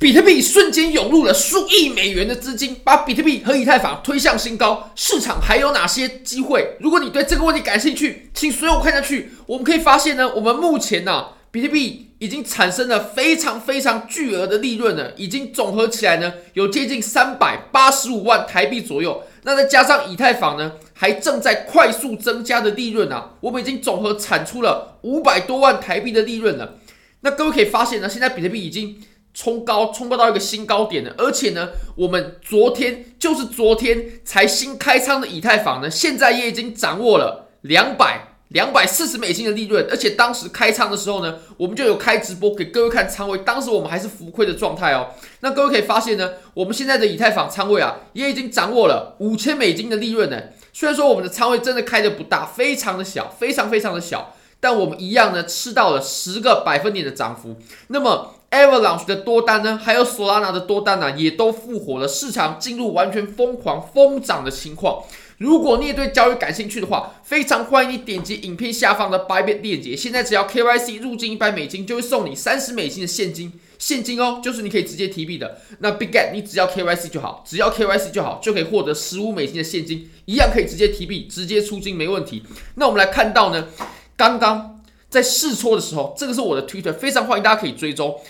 比特币瞬间涌入了数亿美元的资金，把比特币和以太坊推向新高。市场还有哪些机会？如果你对这个问题感兴趣，请随我看下去。我们可以发现呢，我们目前呢、比特币已经产生了非常非常巨额的利润了，已经总合起来呢，有接近三百八十五万台币左右。那再加上以太坊呢，还正在快速增加的利润啊，我们已经总和产出了五百多万台币的利润了。那各位可以发现呢，现在比特币已经。冲高，冲高到一个新高点了，而且呢，我们昨天就是昨天才新开仓的以太坊呢，现在也已经掌握了两百两百四十美金的利润，而且当时开仓的时候呢，我们就有开直播给各位看仓位，当时我们还是浮亏的状态哦。那各位可以发现呢，我们现在的以太坊仓位啊，也已经掌握了五千美金的利润呢。虽然说我们的仓位真的开得不大，非常的小，非常非常的小，但我们一样呢吃到了十个百分点的涨幅。那么。Avalanche 的多单呢，还有 Solana 的多单呢、也都复活了，市场进入完全疯狂疯涨的情况。如果你也对交易感兴趣的话，非常欢迎你点击影片下方的 Bybit 链接。现在只要 KYC 入金一百美金，就会送你三十美金的现金，现金哦，就是你可以直接提币的。那 Bigget 你只要 KYC 就好，只要 KYC 就好，就可以获得十五美金的现金，一样可以直接提币，直接出金没问题。那我们来看到呢，刚刚在试错的时候，这个是我的 Twitter，非常欢迎大家可以追踪。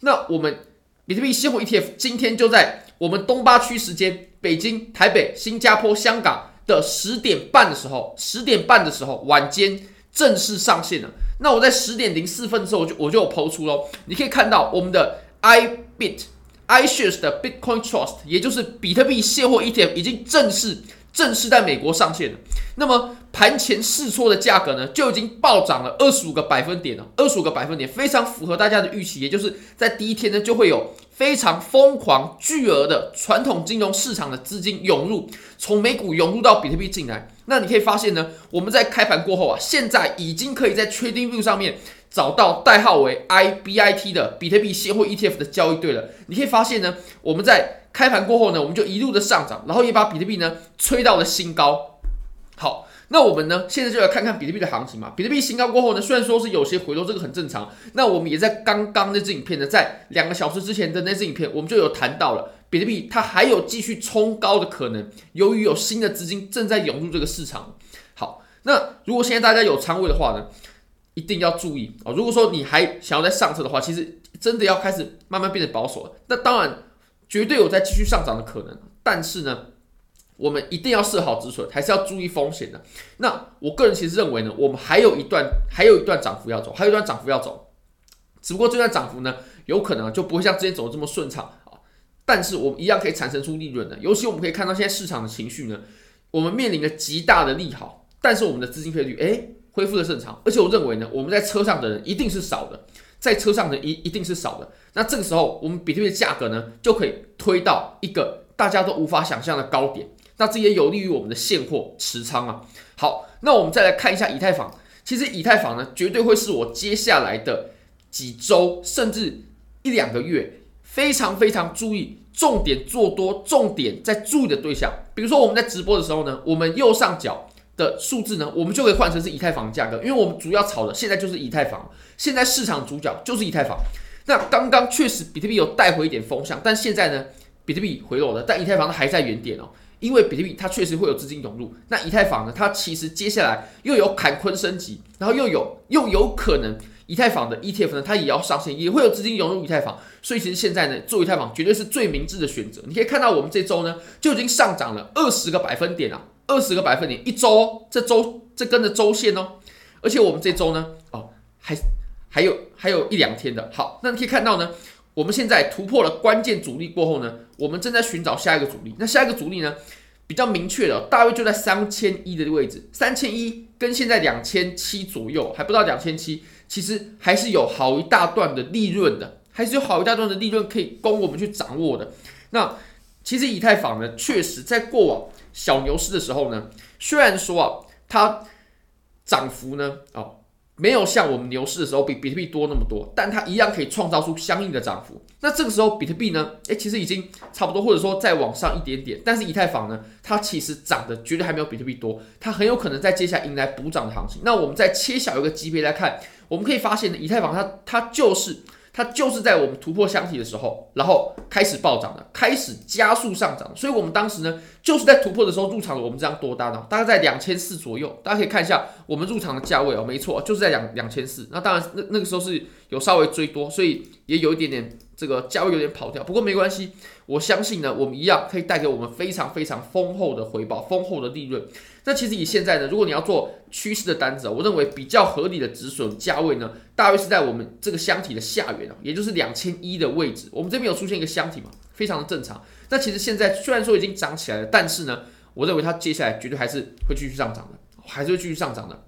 那我们比特币现货 ETF 今天就在我们东八区时间，北京、台北、新加坡、香港的十点半的时候，十点半的时候晚间正式上线了。那我在十点零四分的时候，我就我就有抛出喽。你可以看到我们的 iBit iShares 的 Bitcoin Trust，也就是比特币现货 ETF 已经正式正式在美国上线了。那么盘前试错的价格呢，就已经暴涨了二十五个百分点了，二十五个百分点非常符合大家的预期，也就是在第一天呢，就会有非常疯狂巨额的传统金融市场的资金涌入，从美股涌入到比特币进来。那你可以发现呢，我们在开盘过后啊，现在已经可以在 TradingView 上面找到代号为 IBIT 的比特币现货 ETF 的交易对了。你可以发现呢，我们在开盘过后呢，我们就一路的上涨，然后也把比特币呢吹到了新高。好，那我们呢，现在就来看看比特币的行情嘛。比特币新高过后呢，虽然说是有些回落，这个很正常。那我们也在刚刚那支影片呢，在两个小时之前的那支影片，我们就有谈到了比特币它还有继续冲高的可能，由于有新的资金正在涌入这个市场。好，那如果现在大家有仓位的话呢，一定要注意哦。如果说你还想要再上车的话，其实真的要开始慢慢变得保守了。那当然，绝对有在继续上涨的可能，但是呢，我们一定要设好止损，还是要注意风险的。那我个人其实认为呢，我们还有一段还有一段涨幅要走，还有一段涨幅要走。只不过这段涨幅呢，有可能就不会像之前走的这么顺畅啊。但是我们一样可以产生出利润的。尤其我们可以看到现在市场的情绪呢，我们面临着极大的利好，但是我们的资金费率诶恢复的正常。而且我认为呢，我们在车上的人一定是少的，在车上的一一定是少的。那这个时候，我们比特币的价格呢，就可以推到一个大家都无法想象的高点。那这也有利于我们的现货持仓啊。好，那我们再来看一下以太坊。其实以太坊呢，绝对会是我接下来的几周甚至一两个月非常非常注意、重点做多、重点在注意的对象。比如说我们在直播的时候呢，我们右上角的数字呢，我们就可以换成是以太坊的价格，因为我们主要炒的现在就是以太坊，现在市场主角就是以太坊。那刚刚确实比特币有带回一点风向，但现在呢，比特币回落了，但以太坊还在原点哦。因为比特币它确实会有资金涌入，那以太坊呢？它其实接下来又有坎昆升级，然后又有又有可能以太坊的 ETF 呢，它也要上线，也会有资金涌入以太坊，所以其实现在呢，做以太坊绝对是最明智的选择。你可以看到我们这周呢就已经上涨了二十个百分点啊，二十个百分点一周，这周这跟着周线哦，而且我们这周呢哦还还有还有一两天的，好，那你可以看到呢。我们现在突破了关键阻力过后呢，我们正在寻找下一个阻力。那下一个阻力呢，比较明确的，大约就在三千一的位置。三千一跟现在两千七左右，还不到两千七，其实还是有好一大段的利润的，还是有好一大段的利润可以供我们去掌握的。那其实以太坊呢，确实在过往小牛市的时候呢，虽然说啊，它涨幅呢，哦。没有像我们牛市的时候比比特币多那么多，但它一样可以创造出相应的涨幅。那这个时候比特币呢？诶，其实已经差不多，或者说再往上一点点。但是以太坊呢，它其实涨的绝对还没有比特币多，它很有可能在接下来迎来补涨的行情。那我们再切小一个级别来看，我们可以发现呢，以太坊它它就是。它就是在我们突破箱体的时候，然后开始暴涨的，开始加速上涨。所以我们当时呢，就是在突破的时候入场的。我们这样多单哦，大概在两千四左右。大家可以看一下我们入场的价位哦，没错，就是在两两千四。那当然，那那个时候是有稍微追多，所以也有一点点这个价位有点跑掉。不过没关系，我相信呢，我们一样可以带给我们非常非常丰厚的回报，丰厚的利润。那其实以现在呢，如果你要做趋势的单子，我认为比较合理的止损价位呢，大约是在我们这个箱体的下缘啊，也就是两千一的位置。我们这边有出现一个箱体嘛，非常的正常。那其实现在虽然说已经涨起来了，但是呢，我认为它接下来绝对还是会继续上涨的，还是会继续上涨的。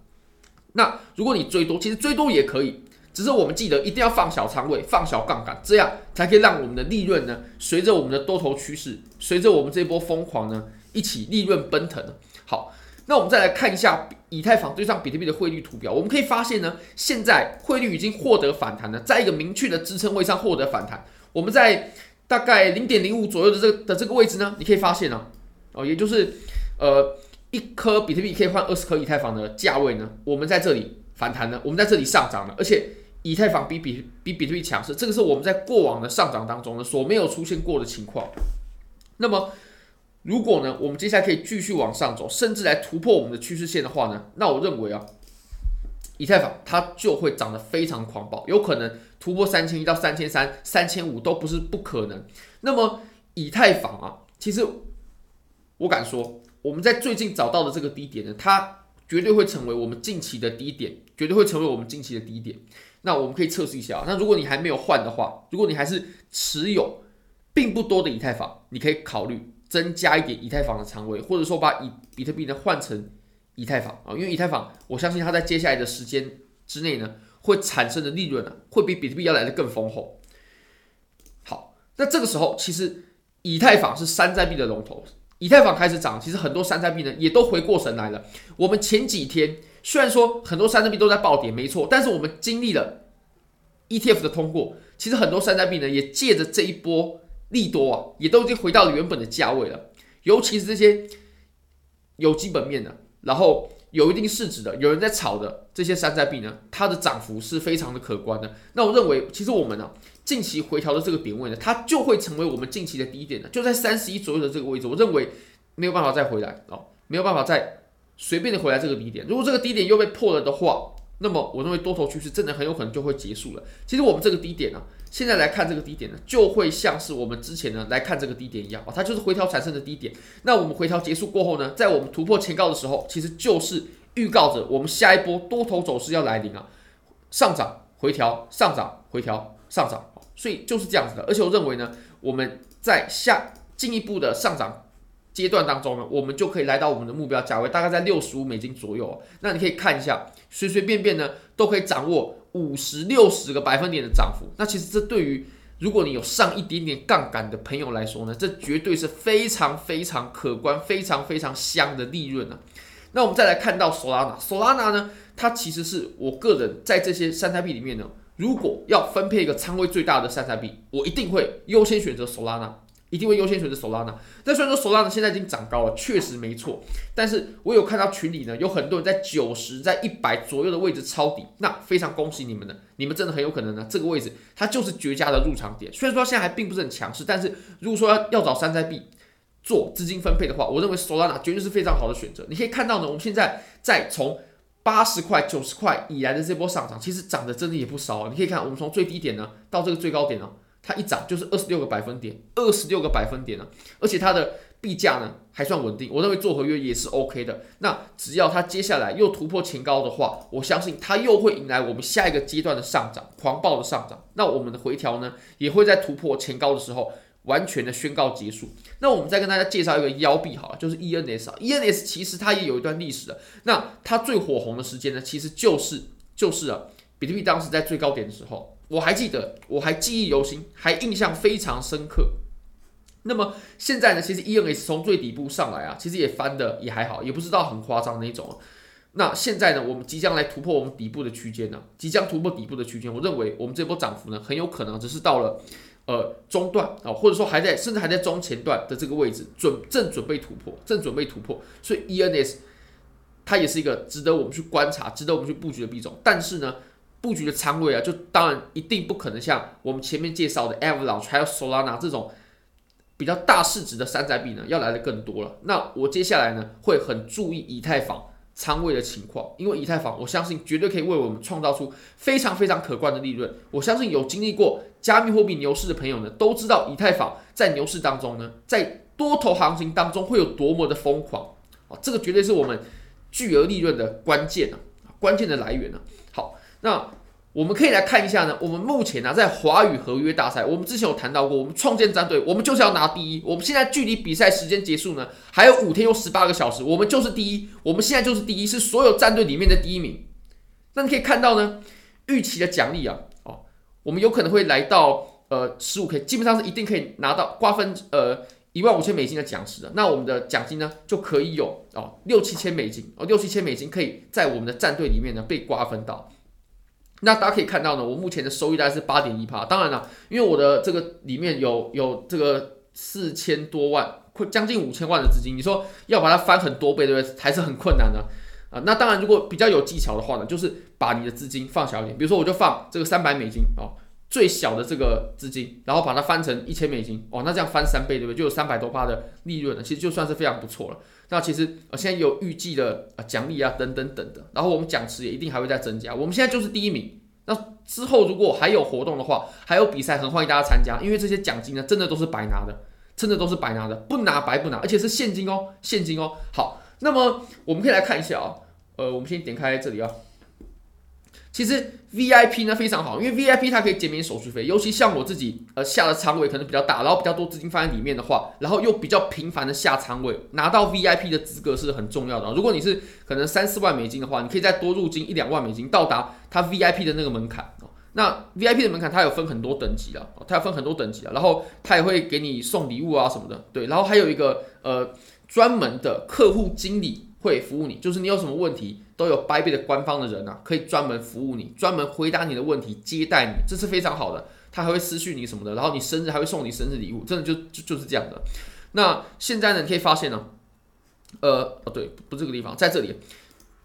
那如果你追多，其实追多也可以，只是我们记得一定要放小仓位，放小杠杆，这样才可以让我们的利润呢，随着我们的多头趋势，随着我们这波疯狂呢，一起利润奔腾。好。那我们再来看一下以太坊对上比特币的汇率图表，我们可以发现呢，现在汇率已经获得反弹了，在一个明确的支撑位上获得反弹。我们在大概零点零五左右的这个的这个位置呢，你可以发现呢，哦，也就是呃一颗比特币可以换二十颗以太坊的价位呢，我们在这里反弹了，我们在这里上涨了，而且以太坊比比比比特币强势，这个是我们在过往的上涨当中呢所没有出现过的情况。那么。如果呢，我们接下来可以继续往上走，甚至来突破我们的趋势线的话呢，那我认为啊，以太坊它就会涨得非常狂暴，有可能突破三千一到三千三、三千五都不是不可能。那么以太坊啊，其实我敢说，我们在最近找到的这个低点呢，它绝对会成为我们近期的低点，绝对会成为我们近期的低点。那我们可以测试一下啊，那如果你还没有换的话，如果你还是持有并不多的以太坊，你可以考虑。增加一点以太坊的仓位，或者说把以比特币呢换成以太坊啊，因为以太坊，我相信它在接下来的时间之内呢，会产生的利润呢，会比比特币要来得更丰厚。好，那这个时候其实以太坊是山寨币的龙头，以太坊开始涨，其实很多山寨币呢也都回过神来了。我们前几天虽然说很多山寨币都在暴跌，没错，但是我们经历了 ETF 的通过，其实很多山寨币呢也借着这一波。利多啊，也都已经回到了原本的价位了。尤其是这些有基本面的，然后有一定市值的，有人在炒的这些山寨币呢，它的涨幅是非常的可观的。那我认为，其实我们呢、近期回调的这个点位呢，它就会成为我们近期的低点的，就在三十一左右的这个位置。我认为没有办法再回来哦，没有办法再随便的回来这个低点。如果这个低点又被破了的话，那么我认为多头趋势真的很有可能就会结束了。其实我们这个低点呢、现在来看这个低点呢，就会像是我们之前呢来看这个低点一样啊，它就是回调产生的低点。那我们回调结束过后呢，在我们突破前高的时候，其实就是预告着我们下一波多头走势要来临啊，上涨回调，上涨回调，上涨，所以就是这样子的。而且我认为呢，我们在下进一步的上涨阶段当中呢，我们就可以来到我们的目标价位，大概在六十五美金左右。那你可以看一下，随随便便呢都可以掌握。五十六十个百分点的涨幅，那其实这对于如果你有上一点点杠杆的朋友来说呢，这绝对是非常非常可观、非常非常香的利润啊。那我们再来看到 Solana，Solana 呢，它其实是我个人在这些山寨币里面呢，如果要分配一个仓位最大的山寨币，我一定会优先选择 Solana。一定会优先选择 Solana。那虽然说 Solana 现在已经涨高了，确实没错。但是我有看到群里呢，有很多人在九十、在一百左右的位置抄底，那非常恭喜你们呢，你们真的很有可能呢，这个位置它就是绝佳的入场点。虽然说现在还并不是很强势，但是如果说要找山寨币做资金分配的话，我认为 Solana 绝对是非常好的选择。你可以看到呢，我们现在在从八十块、九十块以来的这波上涨，其实涨的真的也不少。你可以看，我们从最低点呢到这个最高点呢。它一涨就是二十六个百分点，二十六个百分点呢，而且它的币价呢还算稳定，我认为做合约也是 OK 的。那只要它接下来又突破前高的话，我相信它又会迎来我们下一个阶段的上涨，狂暴的上涨。那我们的回调呢，也会在突破前高的时候完全的宣告结束。那我们再跟大家介绍一个妖币好了，就是 ENS 啊，ENS 其实它也有一段历史的。那它最火红的时间呢，其实就是就是啊，比特币当时在最高点的时候。我还记得，我还记忆犹新，还印象非常深刻。那么现在呢，其实 ENS 从最底部上来啊，其实也翻的也还好，也不知道很夸张那种。那现在呢，我们即将来突破我们底部的区间呢，即将突破底部的区间。我认为我们这波涨幅呢，很有可能只是到了呃中段啊，或者说还在甚至还在中前段的这个位置，准正准备突破，正准备突破。所以 ENS 它也是一个值得我们去观察、值得我们去布局的币种。但是呢。布局的仓位啊，就当然一定不可能像我们前面介绍的 Avalanche 还有 Solana 这种比较大市值的山寨币呢，要来的更多了。那我接下来呢，会很注意以太坊仓位的情况，因为以太坊我相信绝对可以为我们创造出非常非常可观的利润。我相信有经历过加密货币牛市的朋友呢，都知道以太坊在牛市当中呢，在多头行情当中会有多么的疯狂啊！这个绝对是我们巨额利润的关键啊，关键的来源啊。那我们可以来看一下呢，我们目前呢、在华语合约大赛，我们之前有谈到过，我们创建战队，我们就是要拿第一。我们现在距离比赛时间结束呢，还有五天又十八个小时，我们就是第一，我们现在就是第一，是所有战队里面的第一名。那你可以看到呢，预期的奖励啊，哦，我们有可能会来到呃十五 K，基本上是一定可以拿到瓜分呃。一万五千美金的奖池的，那我们的奖金呢就可以有哦六七千美金哦六七千美金可以在我们的战队里面呢被瓜分到。那大家可以看到呢，我目前的收益大概是八点一趴。当然了，因为我的这个里面有有这个四千多万，快将近五千万的资金，你说要把它翻很多倍，对不对？还是很困难的啊。那当然，如果比较有技巧的话呢，就是把你的资金放小一点，比如说我就放这个三百美金哦。最小的这个资金，然后把它翻成一千美金，哦，那这样翻三倍，对不对？就有三百多趴的利润了，其实就算是非常不错了。那其实呃，现在有预计的啊奖励啊等等等的，然后我们奖池也一定还会再增加。我们现在就是第一名，那之后如果还有活动的话，还有比赛，很欢迎大家参加，因为这些奖金呢，真的都是白拿的，真的都是白拿的，不拿白不拿，而且是现金哦，现金哦。好，那么我们可以来看一下啊，呃，我们先点开这里啊。其实 VIP 呢非常好，因为 VIP 它可以减免手续费，尤其像我自己呃下的仓位可能比较大，然后比较多资金放在里面的话，然后又比较频繁的下仓位，拿到 VIP 的资格是很重要的。如果你是可能三四万美金的话，你可以再多入金一两万美金，到达它 VIP 的那个门槛。那 VIP 的门槛它有分很多等级的，它有分很多等级的，然后它也会给你送礼物啊什么的，对，然后还有一个呃专门的客户经理。会服务你，就是你有什么问题，都有 Bybit 的官方的人啊，可以专门服务你，专门回答你的问题，接待你，这是非常好的。他还会私讯你什么的，然后你生日还会送你生日礼物，真的就就就是这样的。那现在呢，你可以发现呢，呃，哦对，不是这个地方，在这里，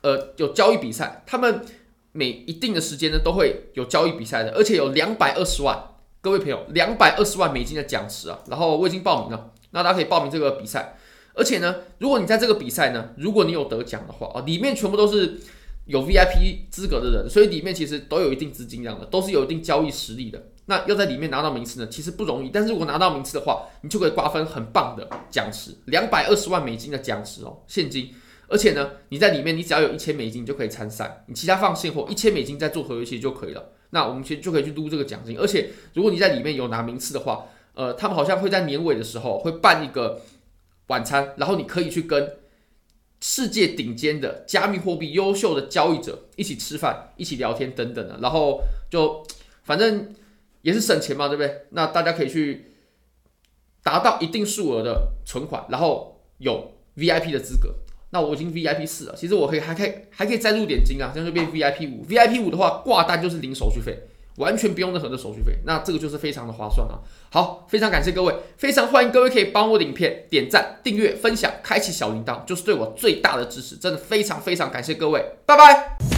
呃，有交易比赛，他们每一定的时间呢都会有交易比赛的，而且有两百二十万，各位朋友，两百二十万美金的奖池啊，然后我已经报名了，那大家可以报名这个比赛。而且呢，如果你在这个比赛呢，如果你有得奖的话啊，里面全部都是有 VIP 资格的人，所以里面其实都有一定资金量的，都是有一定交易实力的。那要在里面拿到名次呢，其实不容易。但是如果拿到名次的话，你就可以瓜分很棒的奖池，两百二十万美金的奖池哦，现金。而且呢，你在里面，你只要有一千美金你就可以参赛，你其他放现货一千美金再做合约期就可以了。那我们其实就可以去撸这个奖金。而且如果你在里面有拿名次的话，呃，他们好像会在年尾的时候会办一个。晚餐，然后你可以去跟世界顶尖的加密货币优秀的交易者一起吃饭、一起聊天等等的，然后就反正也是省钱嘛，对不对？那大家可以去达到一定数额的存款，然后有 VIP 的资格。那我已经 VIP 四了，其实我可以还可以还可以再入点金啊，这样就变 VIP 五。VIP 五的话挂单就是零手续费。完全不用任何的手续费，那这个就是非常的划算啊！好，非常感谢各位，非常欢迎各位可以帮我的影片点赞、订阅、分享、开启小铃铛，就是对我最大的支持，真的非常非常感谢各位，拜拜。